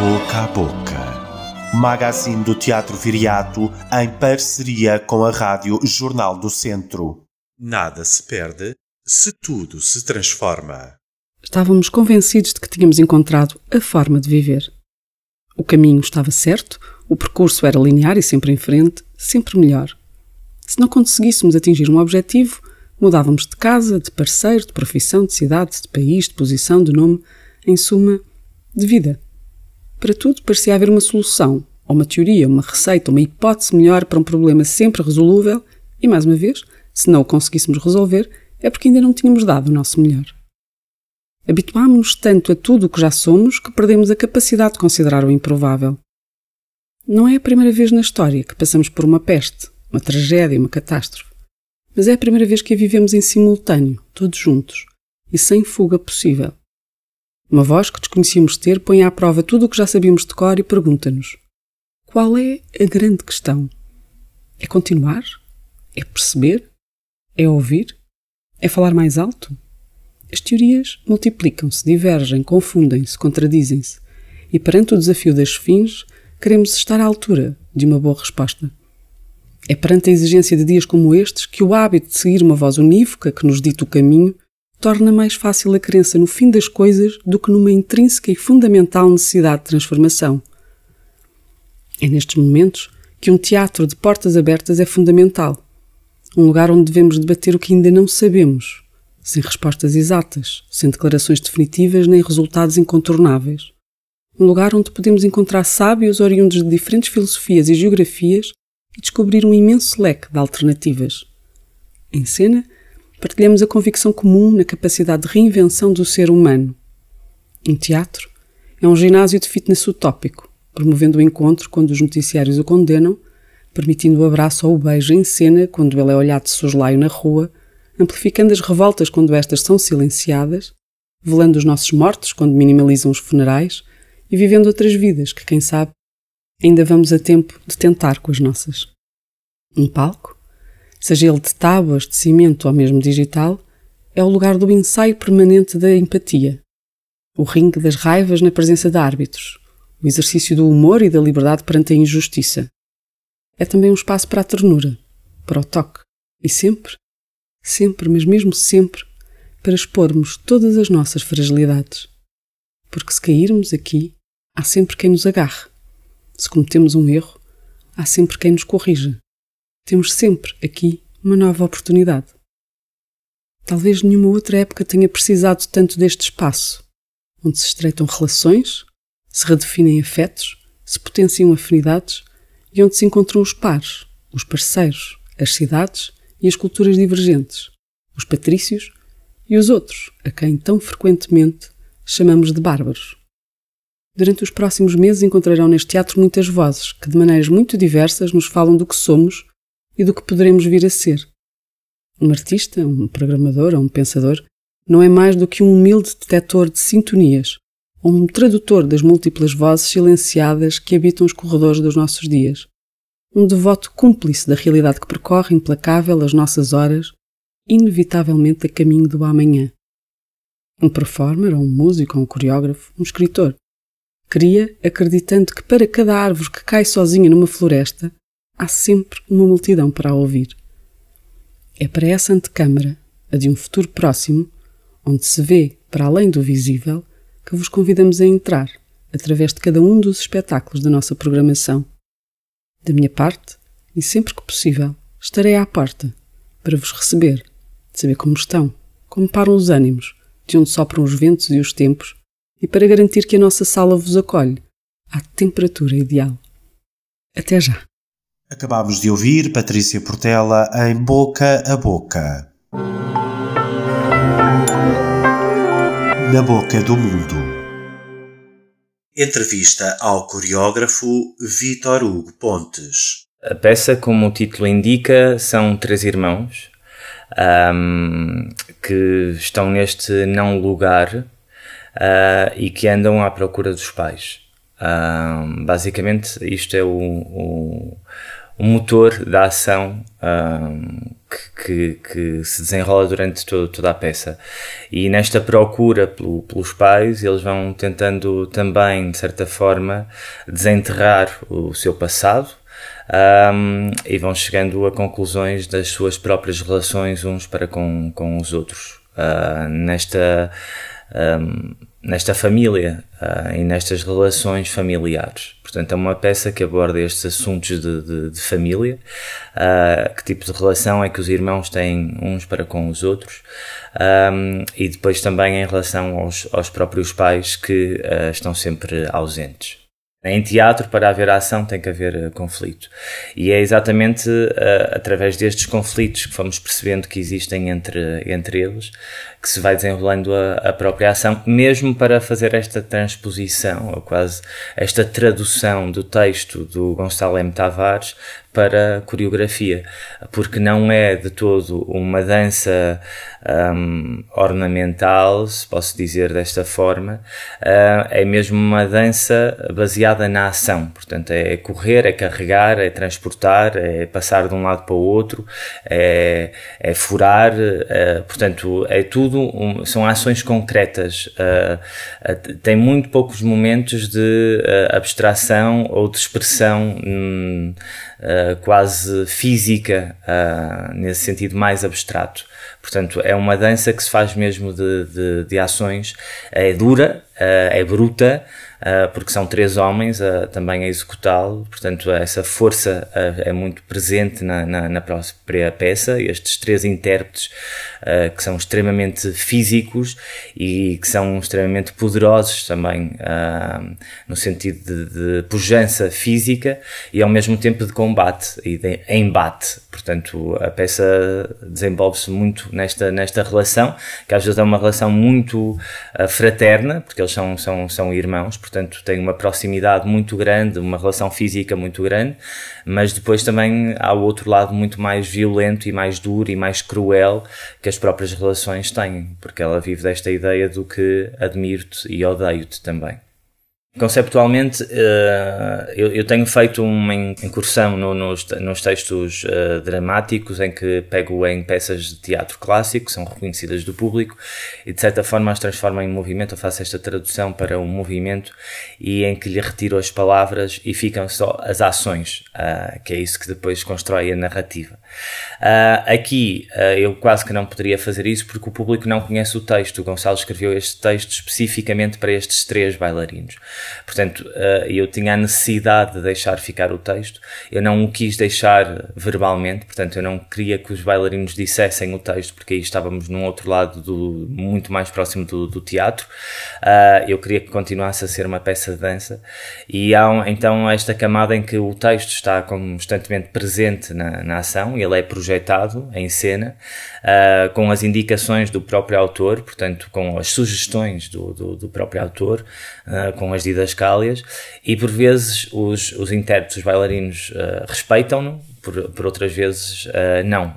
Boca a Boca. Magazine do Teatro Viriato em parceria com a Rádio Jornal do Centro. Nada se perde se tudo se transforma. Estávamos convencidos de que tínhamos encontrado a forma de viver. O caminho estava certo, o percurso era linear e sempre em frente, sempre melhor. Se não conseguíssemos atingir um objetivo, mudávamos de casa, de parceiro, de profissão, de cidade, de país, de posição, de nome, em suma, de vida. Para tudo parecia haver uma solução, ou uma teoria, uma receita, uma hipótese melhor para um problema sempre resolúvel, e mais uma vez, se não o conseguíssemos resolver, é porque ainda não tínhamos dado o nosso melhor. Habituámos-nos tanto a tudo o que já somos que perdemos a capacidade de considerar o improvável. Não é a primeira vez na história que passamos por uma peste, uma tragédia, uma catástrofe. Mas é a primeira vez que a vivemos em simultâneo, todos juntos, e sem fuga possível. Uma voz que desconhecíamos ter põe à prova tudo o que já sabíamos de cor e pergunta-nos: qual é a grande questão? É continuar? É perceber? É ouvir? É falar mais alto? As teorias multiplicam-se, divergem, confundem-se, contradizem-se, e perante o desafio das fins, queremos estar à altura de uma boa resposta. É perante a exigência de dias como estes que o hábito de seguir uma voz unívoca que nos dita o caminho torna mais fácil a crença no fim das coisas do que numa intrínseca e fundamental necessidade de transformação. É nestes momentos que um teatro de portas abertas é fundamental. Um lugar onde devemos debater o que ainda não sabemos, sem respostas exatas, sem declarações definitivas nem resultados incontornáveis. Um lugar onde podemos encontrar sábios oriundos de diferentes filosofias e geografias e descobrir um imenso leque de alternativas. Em cena, partilhamos a convicção comum na capacidade de reinvenção do ser humano. Um teatro é um ginásio de fitness utópico, promovendo o encontro quando os noticiários o condenam, permitindo o abraço ou o beijo em cena quando ele é olhado de soslaio na rua, amplificando as revoltas quando estas são silenciadas, velando os nossos mortos quando minimalizam os funerais e vivendo outras vidas que, quem sabe, ainda vamos a tempo de tentar com as nossas. Um palco, seja ele de tábuas, de cimento ou mesmo digital, é o lugar do ensaio permanente da empatia, o ringue das raivas na presença de árbitros, o exercício do humor e da liberdade perante a injustiça. É também um espaço para a ternura, para o toque e sempre, sempre, mas mesmo sempre, para expormos todas as nossas fragilidades. Porque se cairmos aqui, há sempre quem nos agarre. Se cometemos um erro, há sempre quem nos corrija. Temos sempre aqui uma nova oportunidade. Talvez nenhuma outra época tenha precisado tanto deste espaço, onde se estreitam relações, se redefinem afetos, se potenciam afinidades e onde se encontram os pares, os parceiros, as cidades e as culturas divergentes, os patrícios e os outros, a quem tão frequentemente chamamos de bárbaros. Durante os próximos meses encontrarão neste teatro muitas vozes que, de maneiras muito diversas, nos falam do que somos e do que poderemos vir a ser. Um artista, um programador ou um pensador não é mais do que um humilde detector de sintonias ou um tradutor das múltiplas vozes silenciadas que habitam os corredores dos nossos dias. Um devoto cúmplice da realidade que percorre implacável as nossas horas, inevitavelmente a caminho do amanhã. Um performer, ou um músico, ou um coreógrafo, um escritor, Cria acreditando que para cada árvore que cai sozinha numa floresta, há sempre uma multidão para a ouvir. É para essa antecâmara, a de um futuro próximo, onde se vê para além do visível, que vos convidamos a entrar, através de cada um dos espetáculos da nossa programação. Da minha parte, e sempre que possível, estarei à porta para vos receber, saber como estão, como param os ânimos, de onde sopram os ventos e os tempos e para garantir que a nossa sala vos acolhe à temperatura ideal. Até já! Acabámos de ouvir Patrícia Portela em Boca a Boca. Na Boca do Mundo. Entrevista ao coreógrafo Vítor Hugo Pontes. A peça, como o título indica, são três irmãos um, que estão neste não lugar uh, e que andam à procura dos pais. Uh, basicamente, isto é o, o, o motor da ação um, que, que, que, se desenrola durante todo, toda a peça. E nesta procura pelo, pelos pais, eles vão tentando também, de certa forma, desenterrar o seu passado, um, e vão chegando a conclusões das suas próprias relações uns para com, com os outros. Uh, nesta, um, nesta família uh, e nestas relações familiares. Portanto, é uma peça que aborda estes assuntos de, de, de família, uh, que tipo de relação é que os irmãos têm uns para com os outros, um, e depois também em relação aos, aos próprios pais que uh, estão sempre ausentes. Em teatro, para haver ação, tem que haver uh, conflito. E é exatamente uh, através destes conflitos que fomos percebendo que existem entre, entre eles que se vai desenrolando a, a própria ação, mesmo para fazer esta transposição, ou quase esta tradução do texto do Gonçalo M. Tavares para coreografia, porque não é de todo uma dança um, ornamental, se posso dizer desta forma, uh, é mesmo uma dança baseada na ação, portanto é correr, é carregar, é transportar, é passar de um lado para o outro, é, é furar, uh, portanto é tudo, um, são ações concretas, uh, tem muito poucos momentos de abstração ou de expressão um, uh, quase física, uh, nesse sentido mais abstrato. Portanto, é uma dança que se faz mesmo de, de, de ações, é dura, uh, é bruta, porque são três homens também a executá-lo, portanto essa força é muito presente na, na, na, própria peça, estes três intérpretes que são extremamente físicos e que são extremamente poderosos também, no sentido de, de, pujança física e ao mesmo tempo de combate e de embate, portanto a peça desenvolve-se muito nesta, nesta relação, que às vezes é uma relação muito fraterna, porque eles são, são, são irmãos, portanto tem uma proximidade muito grande, uma relação física muito grande, mas depois também há o outro lado muito mais violento e mais duro e mais cruel que as próprias relações têm, porque ela vive desta ideia do que admiro-te e odeio-te também. Conceptualmente, eh, eu tenho feito uma incursão nos, textos eh, dramáticos em que pego em peças de teatro clássico, que são reconhecidas do público, e de certa forma as transformo em movimento. Eu faço esta tradução para um movimento e em que lhe retiro as palavras e ficam só as ações, eh, que é isso que depois constrói a narrativa. Aqui eu quase que não poderia fazer isso porque o público não conhece o texto. O Gonçalo escreveu este texto especificamente para estes três bailarinos. Portanto, uh, eu tinha a necessidade de deixar ficar o texto, eu não o quis deixar verbalmente, portanto, eu não queria que os bailarinos dissessem o texto, porque aí estávamos num outro lado, do, muito mais próximo do, do teatro. Uh, eu queria que continuasse a ser uma peça de dança, e há então esta camada em que o texto está constantemente presente na, na ação, ele é projetado em cena, uh, com as indicações do próprio autor, portanto, com as sugestões do, do, do próprio autor, com as didascálias, e por vezes os, os intérpretes, os bailarinos, uh, respeitam-no, por, por outras vezes não.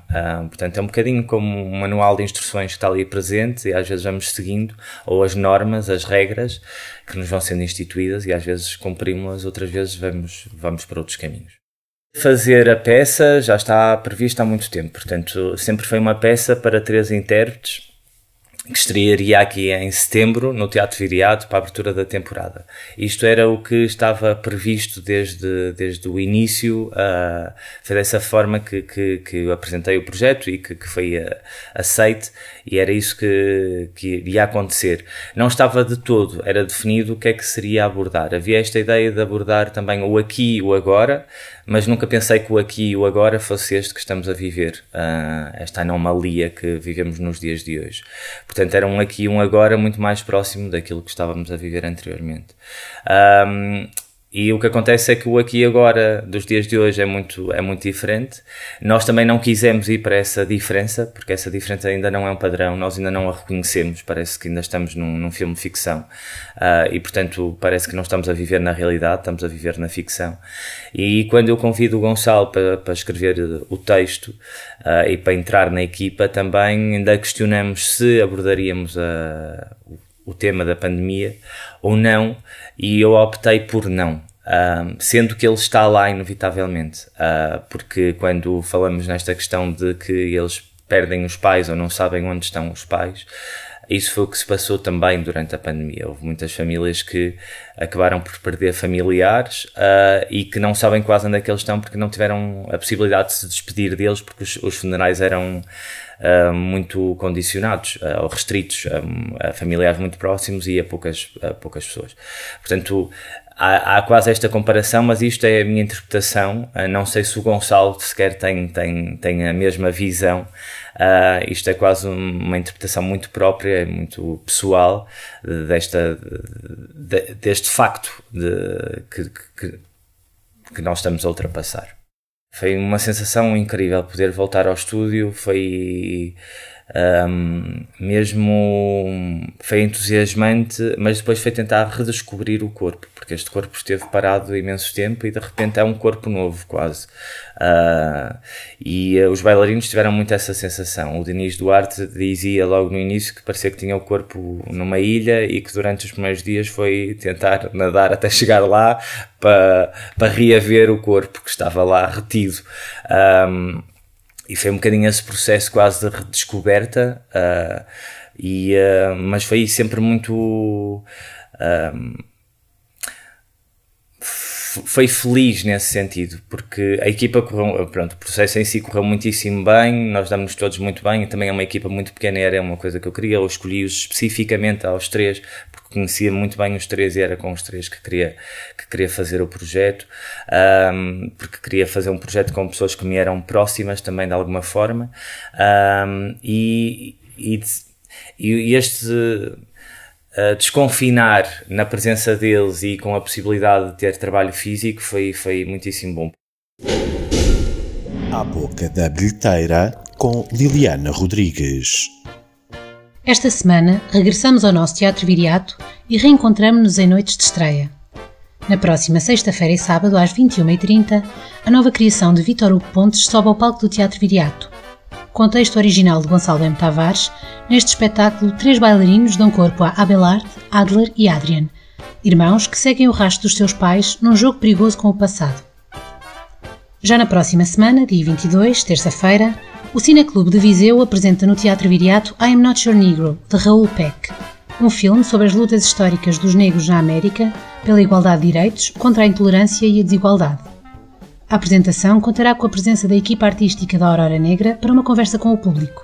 portanto, é um bocadinho como um manual de instruções que está ali presente e às vezes vamos seguindo, ou as normas, as regras que nos vão sendo instituídas e às vezes cumprimos-las, outras vezes vamos, vamos para outros caminhos. Fazer a peça já está prevista há muito tempo, portanto, sempre foi uma peça para três intérpretes que estrearia aqui em setembro no Teatro Viriato para a abertura da temporada. Isto era o que estava previsto desde, desde o início, uh, foi dessa forma que, que, que apresentei o projeto e que, que foi uh, aceite e era isso que, que iria acontecer. Não estava de todo, era definido o que é que seria abordar. Havia esta ideia de abordar também o aqui e o agora, mas nunca pensei que o aqui e o agora fosse este que estamos a viver, uh, esta anomalia que vivemos nos dias de hoje. Portanto, era um aqui e um agora muito mais próximo daquilo que estávamos a viver anteriormente. Um, e o que acontece é que o aqui e agora dos dias de hoje é muito, é muito diferente. Nós também não quisemos ir para essa diferença, porque essa diferença ainda não é um padrão, nós ainda não a reconhecemos, parece que ainda estamos num, num filme de ficção. Uh, e portanto parece que não estamos a viver na realidade, estamos a viver na ficção. E quando eu convido o Gonçalo para, para escrever o texto uh, e para entrar na equipa, também ainda questionamos se abordaríamos a, o tema da pandemia ou não, e eu optei por não. Uh, sendo que ele está lá inevitavelmente, uh, porque quando falamos nesta questão de que eles perdem os pais ou não sabem onde estão os pais, isso foi o que se passou também durante a pandemia. Houve muitas famílias que acabaram por perder familiares uh, e que não sabem quase onde é que eles estão porque não tiveram a possibilidade de se despedir deles porque os, os funerais eram uh, muito condicionados uh, ou restritos a, a, familiares muito próximos e a poucas, a poucas pessoas. Portanto, há, há, quase esta comparação, mas isto é a minha interpretação. Uh, não sei se o Gonçalo sequer tem, tem, tem a mesma visão. Uh, isto é quase uma interpretação muito própria, muito pessoal desta, de, deste facto de, que, que, que nós estamos a ultrapassar. Foi uma sensação incrível poder voltar ao estúdio. Foi um, mesmo foi entusiasmante, mas depois foi tentar redescobrir o corpo, porque este corpo esteve parado imenso tempo e de repente é um corpo novo, quase. Uh, e uh, os bailarinos tiveram muito essa sensação. O Denis Duarte dizia logo no início que parecia que tinha o corpo numa ilha e que durante os primeiros dias foi tentar nadar até chegar lá para, para reaver o corpo que estava lá retido. Um, e foi um bocadinho esse processo quase de redescoberta, uh, e, uh, mas foi sempre muito. Uh, foi feliz nesse sentido, porque a equipa correu, pronto, o processo em si correu muitíssimo bem, nós damos todos muito bem, também é uma equipa muito pequena, era uma coisa que eu queria, eu escolhi-os especificamente aos três, conhecia muito bem os três e era com os três que queria, que queria fazer o projeto, um, porque queria fazer um projeto com pessoas que me eram próximas também de alguma forma, um, e, e, e este uh, desconfinar na presença deles e com a possibilidade de ter trabalho físico foi, foi muitíssimo bom. À boca da bilheteira com Liliana Rodrigues. Esta semana regressamos ao nosso Teatro Viriato e reencontramos-nos em noites de estreia. Na próxima sexta-feira e sábado, às 21h30, a nova criação de Vítor Hugo Pontes sobe ao palco do Teatro Viriato. Com texto original de Gonçalo M. Tavares, neste espetáculo, três bailarinos dão corpo a Abelard, Adler e Adrian, irmãos que seguem o rastro dos seus pais num jogo perigoso com o passado. Já na próxima semana, dia 22, terça-feira, o Cineclube de Viseu apresenta no Teatro Viriato I'm Not Your Negro, de Raoul Peck, um filme sobre as lutas históricas dos negros na América pela igualdade de direitos contra a intolerância e a desigualdade. A apresentação contará com a presença da equipa artística da Aurora Negra para uma conversa com o público.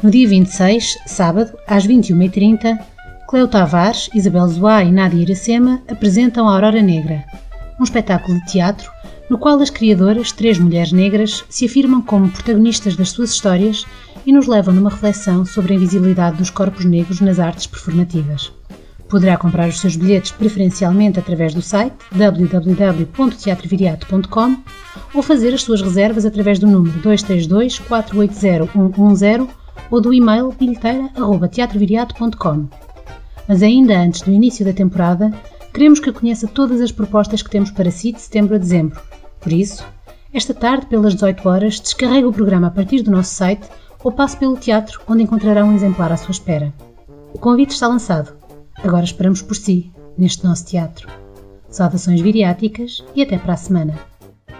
No dia 26, sábado, às 21h30, Cleo Tavares, Isabel Zoá e Nádia Iracema apresentam a Aurora Negra, um espetáculo de teatro no qual as criadoras, três mulheres negras, se afirmam como protagonistas das suas histórias e nos levam numa reflexão sobre a invisibilidade dos corpos negros nas artes performativas. Poderá comprar os seus bilhetes preferencialmente através do site www.teatroviriato.com ou fazer as suas reservas através do número 232 480 110 ou do e-mail bilheteira.teatroviriato.com. Mas ainda antes do início da temporada, queremos que conheça todas as propostas que temos para si de setembro a dezembro por isso, esta tarde, pelas 18 horas, descarregue o programa a partir do nosso site ou passe pelo teatro, onde encontrará um exemplar à sua espera. O convite está lançado. Agora esperamos por si, neste nosso teatro. Saudações viriáticas e até para a semana.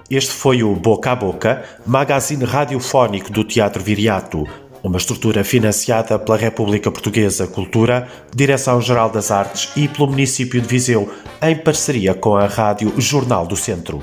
Este foi o Boca a Boca, magazine radiofónico do Teatro Viriato, uma estrutura financiada pela República Portuguesa Cultura, Direção-Geral das Artes e pelo município de Viseu, em parceria com a Rádio Jornal do Centro.